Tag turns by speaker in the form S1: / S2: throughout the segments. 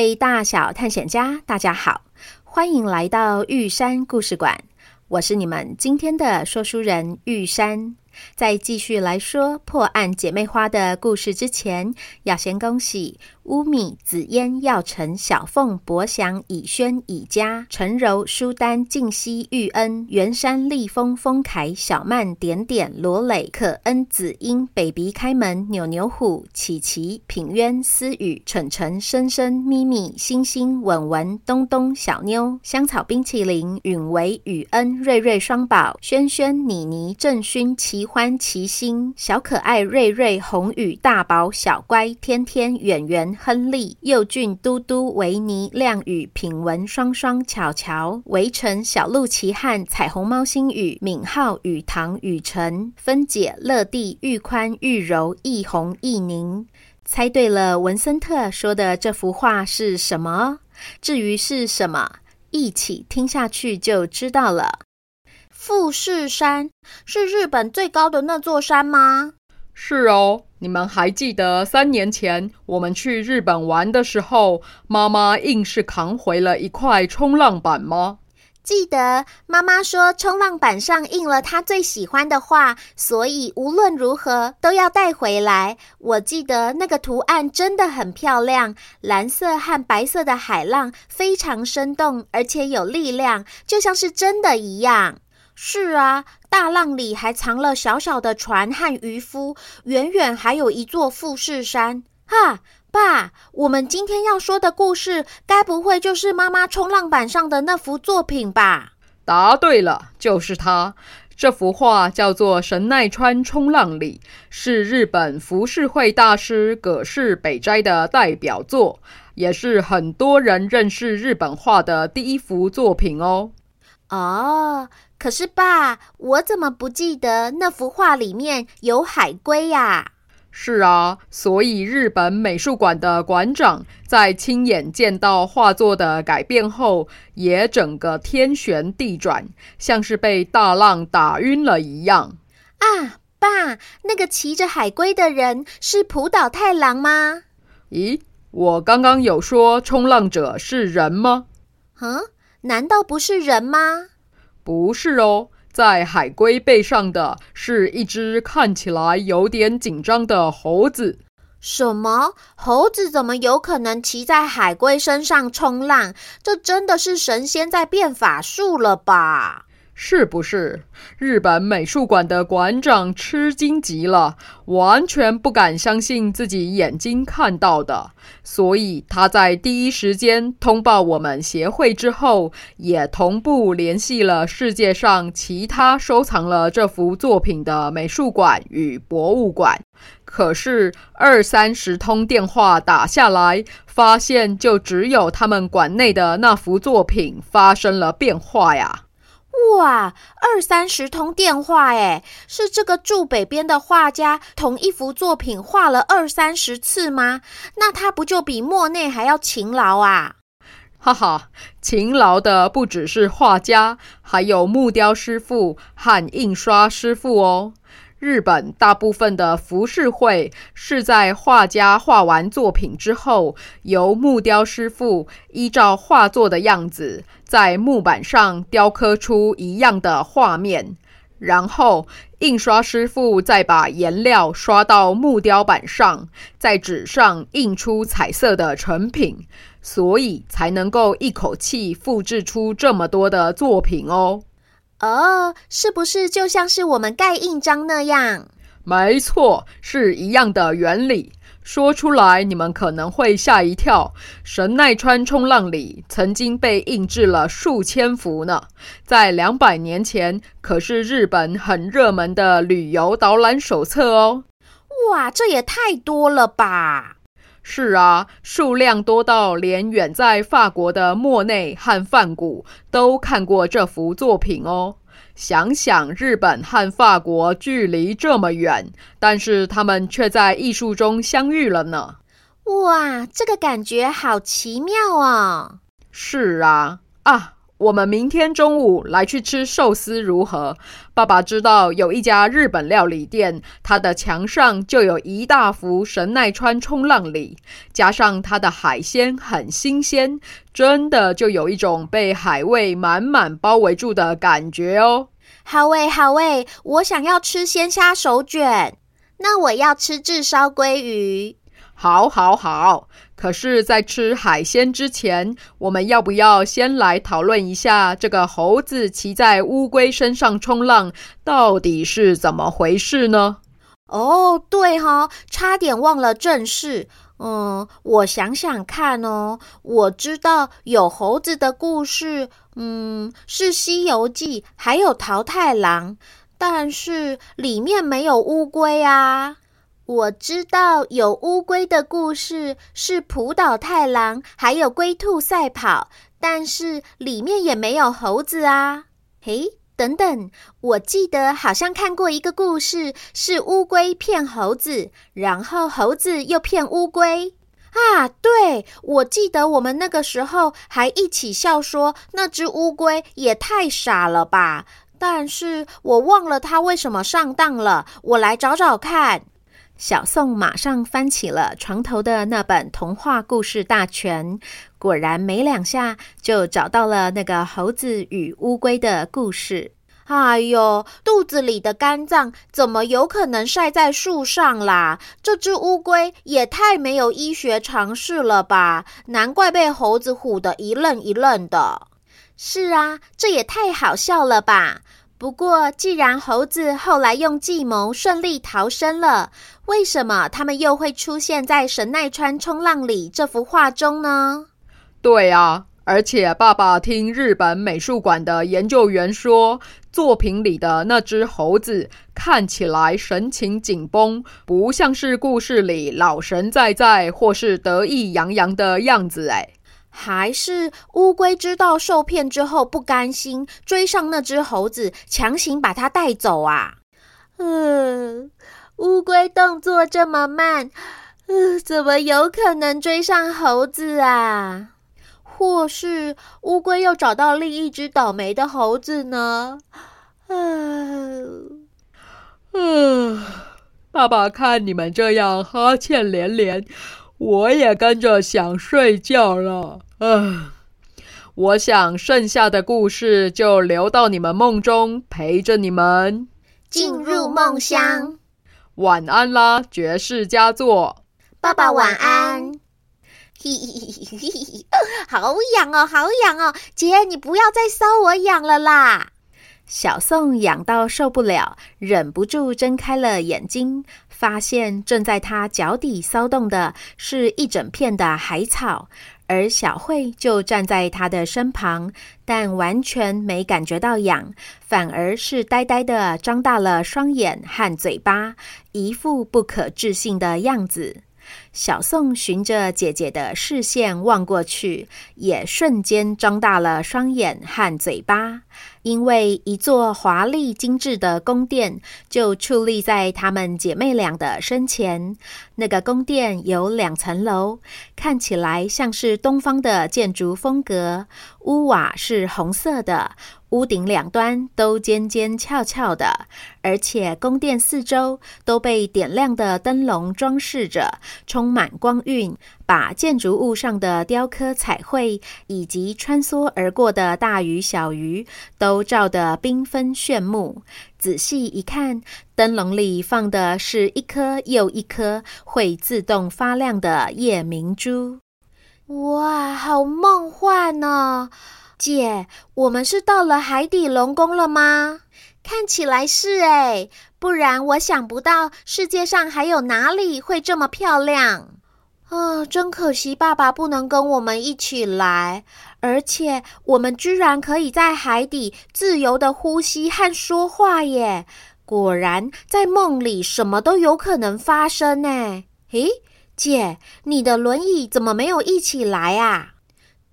S1: 位大小探险家，大家好，欢迎来到玉山故事馆。我是你们今天的说书人玉山。在继续来说破案姐妹花的故事之前，要先恭喜。乌米、紫嫣、耀晨、小凤、博祥、以轩、以嘉、陈柔、舒丹、静熙、玉恩、袁山、立峰、丰凯、小曼、点点、罗磊、可恩、子英、北鼻开门、扭扭虎、琪琪、品渊、思雨、晨晨、深深、咪咪、星星、文文、东东、小妞、香草冰淇淋、允维、雨恩、瑞瑞双宝、轩轩、妮妮、郑勋、齐欢、齐星、小可爱、瑞瑞、红雨、大宝、小乖、天天、远远。亨利、佑俊、嘟嘟、维尼、亮宇、品文、双双、巧巧、围城、小鹿奇汉、彩虹猫、星宇、敏浩、雨堂、雨晨、分解、乐蒂、玉宽、玉柔、易红、易宁，猜对了，文森特说的这幅画是什么？至于是什么，一起听下去就知道了。富士山是日本最高的那座山吗？
S2: 是哦。你们还记得三年前我们去日本玩的时候，妈妈硬是扛回了一块冲浪板吗？
S1: 记得妈妈说冲浪板上印了她最喜欢的画，所以无论如何都要带回来。我记得那个图案真的很漂亮，蓝色和白色的海浪非常生动，而且有力量，就像是真的一样。是啊，大浪里还藏了小小的船和渔夫，远远还有一座富士山。哈，爸，我们今天要说的故事，该不会就是妈妈冲浪板上的那幅作品吧？
S2: 答对了，就是它。这幅画叫做《神奈川冲浪里》，是日本浮世绘大师葛饰北斋的代表作，也是很多人认识日本画的第一幅作品哦。
S1: 哦。可是，爸，我怎么不记得那幅画里面有海龟呀？
S2: 是啊，所以日本美术馆的馆长在亲眼见到画作的改变后，也整个天旋地转，像是被大浪打晕了一样。
S1: 啊，爸，那个骑着海龟的人是浦岛太郎吗？
S2: 咦，我刚刚有说冲浪者是人吗？
S1: 嗯，难道不是人吗？
S2: 不是哦，在海龟背上的是一只看起来有点紧张的猴子。
S1: 什么？猴子怎么有可能骑在海龟身上冲浪？这真的是神仙在变法术了吧？
S2: 是不是？日本美术馆的馆长吃惊极了，完全不敢相信自己眼睛看到的，所以他在第一时间通报我们协会之后，也同步联系了世界上其他收藏了这幅作品的美术馆与博物馆。可是二三十通电话打下来，发现就只有他们馆内的那幅作品发生了变化呀。
S1: 哇，二三十通电话诶，是这个住北边的画家同一幅作品画了二三十次吗？那他不就比莫内还要勤劳啊？
S2: 哈哈，勤劳的不只是画家，还有木雕师傅和印刷师傅哦。日本大部分的浮世绘是在画家画完作品之后，由木雕师傅依照画作的样子，在木板上雕刻出一样的画面，然后印刷师傅再把颜料刷到木雕板上，在纸上印出彩色的成品，所以才能够一口气复制出这么多的作品哦。
S1: 哦，是不是就像是我们盖印章那样？
S2: 没错，是一样的原理。说出来你们可能会吓一跳。神奈川冲浪里曾经被印制了数千幅呢，在两百年前可是日本很热门的旅游导览手册哦。
S1: 哇，这也太多了吧！
S2: 是啊，数量多到连远在法国的莫内和梵谷都看过这幅作品哦。想想日本和法国距离这么远，但是他们却在艺术中相遇了呢。
S1: 哇，这个感觉好奇妙啊！
S2: 是啊，啊。我们明天中午来去吃寿司如何？爸爸知道有一家日本料理店，它的墙上就有一大幅神奈川冲浪里，加上它的海鲜很新鲜，真的就有一种被海味满满包围住的感觉哦。
S1: 好味，好味，我想要吃鲜虾手卷，那我要吃炙烧鲑鱼。
S2: 好，好，好。可是，在吃海鲜之前，我们要不要先来讨论一下这个猴子骑在乌龟身上冲浪到底是怎么回事呢？
S1: 哦，对哈、差点忘了正事。嗯，我想想看哦，我知道有猴子的故事，嗯，是《西游记》，还有桃太郎，但是里面没有乌龟啊。我知道有乌龟的故事是浦岛太郎，还有龟兔赛跑，但是里面也没有猴子啊。嘿，等等，我记得好像看过一个故事，是乌龟骗猴子，然后猴子又骗乌龟。啊，对，我记得我们那个时候还一起笑说那只乌龟也太傻了吧，但是我忘了它为什么上当了，我来找找看。小宋马上翻起了床头的那本童话故事大全，果然没两下就找到了那个猴子与乌龟的故事。哎呦，肚子里的肝脏怎么有可能晒在树上啦？这只乌龟也太没有医学常识了吧！难怪被猴子唬得一愣一愣的。是啊，这也太好笑了吧！不过，既然猴子后来用计谋顺利逃生了，为什么他们又会出现在神奈川冲浪里这幅画中呢？
S2: 对啊，而且爸爸听日本美术馆的研究员说，作品里的那只猴子看起来神情紧绷，不像是故事里老神在在或是得意洋洋的样子哎。
S1: 还是乌龟知道受骗之后不甘心，追上那只猴子，强行把它带走啊？嗯，乌龟动作这么慢，嗯，怎么有可能追上猴子啊？或是乌龟又找到另一只倒霉的猴子呢？嗯，
S2: 嗯，爸爸看你们这样哈欠连连。我也跟着想睡觉了，啊！我想剩下的故事就留到你们梦中，陪着你们
S1: 进入梦乡。
S2: 晚安啦，爵士佳作！
S1: 爸爸晚安。嘿嘿嘿嘿嘿，好痒哦，好痒哦！姐，你不要再搔我痒了啦。小宋痒到受不了，忍不住睁开了眼睛。发现正在他脚底骚动的是一整片的海草，而小慧就站在他的身旁，但完全没感觉到痒，反而是呆呆的张大了双眼和嘴巴，一副不可置信的样子。小宋循着姐姐的视线望过去，也瞬间张大了双眼和嘴巴，因为一座华丽精致的宫殿就矗立在她们姐妹俩的身前。那个宫殿有两层楼，看起来像是东方的建筑风格，屋瓦是红色的，
S3: 屋顶两端都尖尖翘翘的，而且宫殿四周都被点亮的灯笼装饰着，充满光晕，把建筑物上的雕刻彩绘以及穿梭而过的大鱼小鱼都照得缤纷炫目。仔细一看，灯笼里放的是一颗又一颗会自动发亮的夜明珠。
S1: 哇，好梦幻呢！姐，我们是到了海底龙宫了吗？看起来是诶，不然我想不到世界上还有哪里会这么漂亮。啊，真可惜，爸爸不能跟我们一起来。而且我们居然可以在海底自由地呼吸和说话耶！果然，在梦里什么都有可能发生呢。诶，姐，你的轮椅怎么没有一起来啊？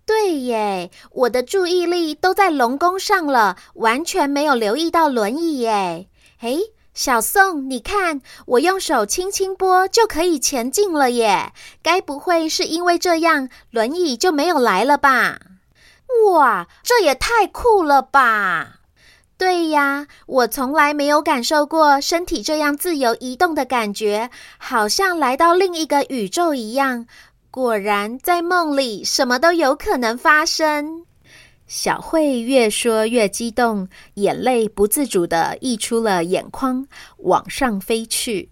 S1: 对耶，我的注意力都在龙宫上了，完全没有留意到轮椅耶。诶，小宋，你看，我用手轻轻拨就可以前进了耶。该不会是因为这样，轮椅就没有来了吧？哇，这也太酷了吧！对呀，我从来没有感受过身体这样自由移动的感觉，好像来到另一个宇宙一样。果然，在梦里什么都有可能发生。小慧越说越激动，眼泪不自主地溢出了眼眶，往上飞去。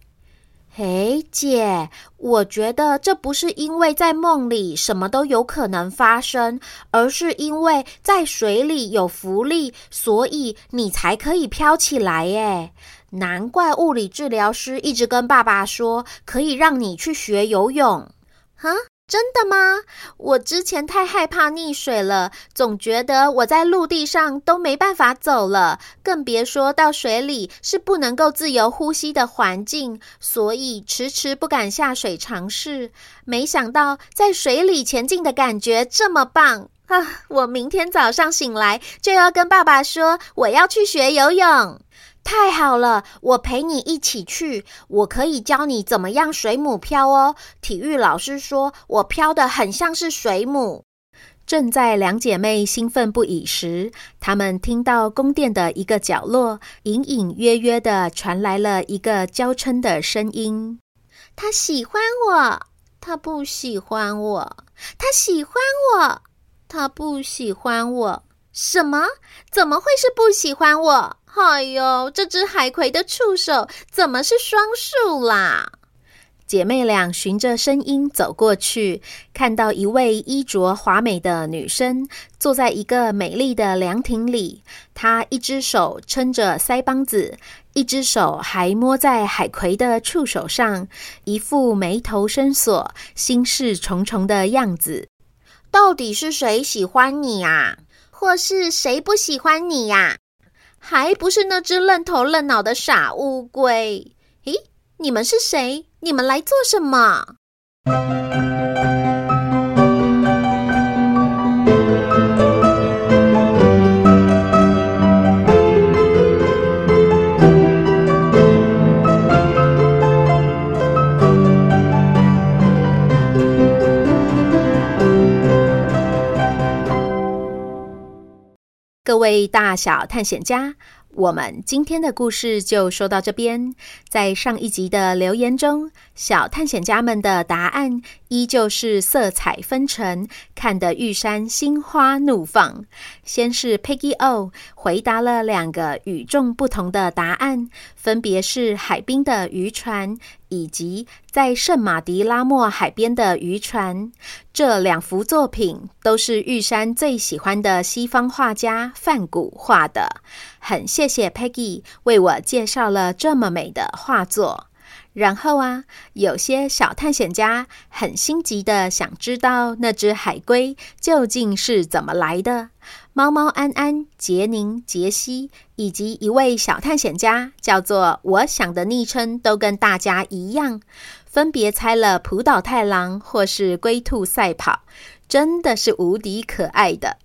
S1: 嘿，姐，我觉得这不是因为在梦里什么都有可能发生，而是因为在水里有浮力，所以你才可以飘起来。耶，难怪物理治疗师一直跟爸爸说，可以让你去学游泳。哈？真的吗？我之前太害怕溺水了，总觉得我在陆地上都没办法走了，更别说到水里是不能够自由呼吸的环境，所以迟迟不敢下水尝试。没想到在水里前进的感觉这么棒啊！我明天早上醒来就要跟爸爸说，我要去学游泳。太好了，我陪你一起去。我可以教你怎么样水母漂哦。体育老师说我漂的很像是水母。
S3: 正在两姐妹兴奋不已时，她们听到宫殿的一个角落，隐隐约约地传来了一个娇嗔的声音：“
S1: 他喜欢我，他不喜欢我，他喜欢我，他不喜欢我。什么？怎么会是不喜欢我？”哎呦，这只海葵的触手怎么是双数啦？
S3: 姐妹俩循着声音走过去，看到一位衣着华美的女生坐在一个美丽的凉亭里。她一只手撑着腮帮子，一只手还摸在海葵的触手上，一副眉头深锁、心事重重的样子。
S1: 到底是谁喜欢你啊？或是谁不喜欢你呀？还不是那只愣头愣脑的傻乌龟！咦，你们是谁？你们来做什
S3: 么？位大小探险家，我们今天的故事就说到这边。在上一集的留言中，小探险家们的答案依旧是色彩纷呈，看得玉山心花怒放。先是 Peggy O 回答了两个与众不同的答案，分别是海滨的渔船。以及在圣马迪拉莫海边的渔船，这两幅作品都是玉山最喜欢的西方画家梵谷画的。很谢谢 Peggy 为我介绍了这么美的画作。然后啊，有些小探险家很心急的想知道那只海龟究竟是怎么来的。猫猫安安、杰宁、杰西以及一位小探险家叫做我想的昵称都跟大家一样，分别猜了浦岛太郎或是龟兔赛跑，真的是无敌可爱的。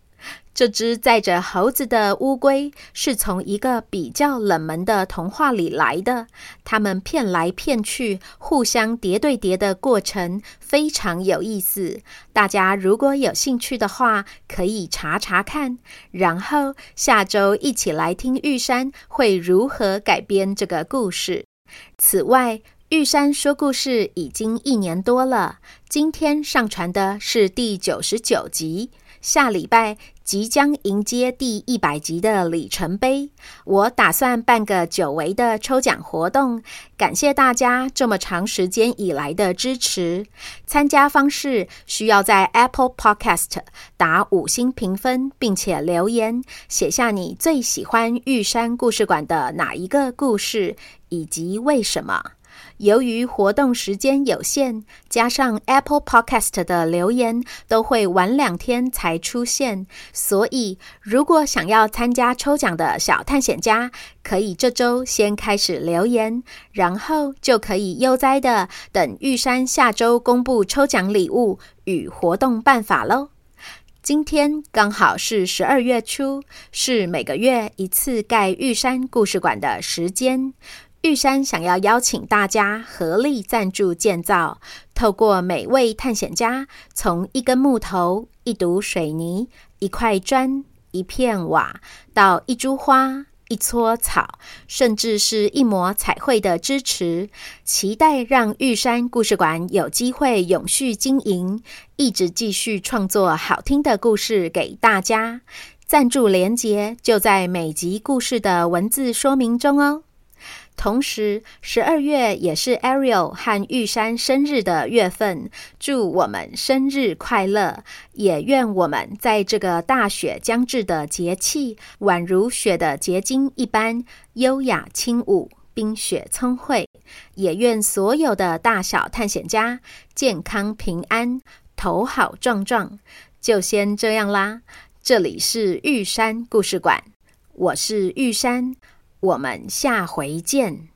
S1: 这只载着猴子的乌龟是从一个比较冷门的童话里来的。他们骗来骗去，互相叠对叠的过程非常有意思。大家如果有兴趣的话，可以查查看。然后下周一起来听玉山会如何改编这个故事。此外，玉山说故事已经一年多了，今天上传的是第九十九集。下礼拜即将迎接第一百集的里程碑，我打算办个久违的抽奖活动，感谢大家这么长时间以来的支持。参加方式需要在 Apple Podcast 打五星评分，并且留言写下你最喜欢玉山故事馆的哪一个故事，以及为什么。由于活动时间有限，加上 Apple Podcast 的留言都会晚两天才出现，所以如果想要参加抽奖的小探险家，可以这周先开始留言，然后就可以悠哉的等玉山下周公布抽奖礼物与活动办法喽。今天刚好是十二月初，是每个月一次盖玉山故事馆的时间。玉山想要邀请大家合力赞助建造，透过每位探险家从一根木头、一堵水泥、一块砖、一片瓦，到一株花、一撮草，甚至是一抹彩绘的支持，期待让玉山故事馆有机会永续经营，一直继续创作好听的故事给大家。赞助连结就在每集故事的文字说明中哦。同时，十二月也是 Ariel 和玉山生日的月份，祝我们生日快乐！也愿我们在这个大雪将至的节气，宛如雪的结晶一般优雅轻舞，冰雪聪慧。也愿所有的大小探险家健康平安，头好壮壮。就先这样啦，这里是玉山故事馆，我是玉山。我们下回见。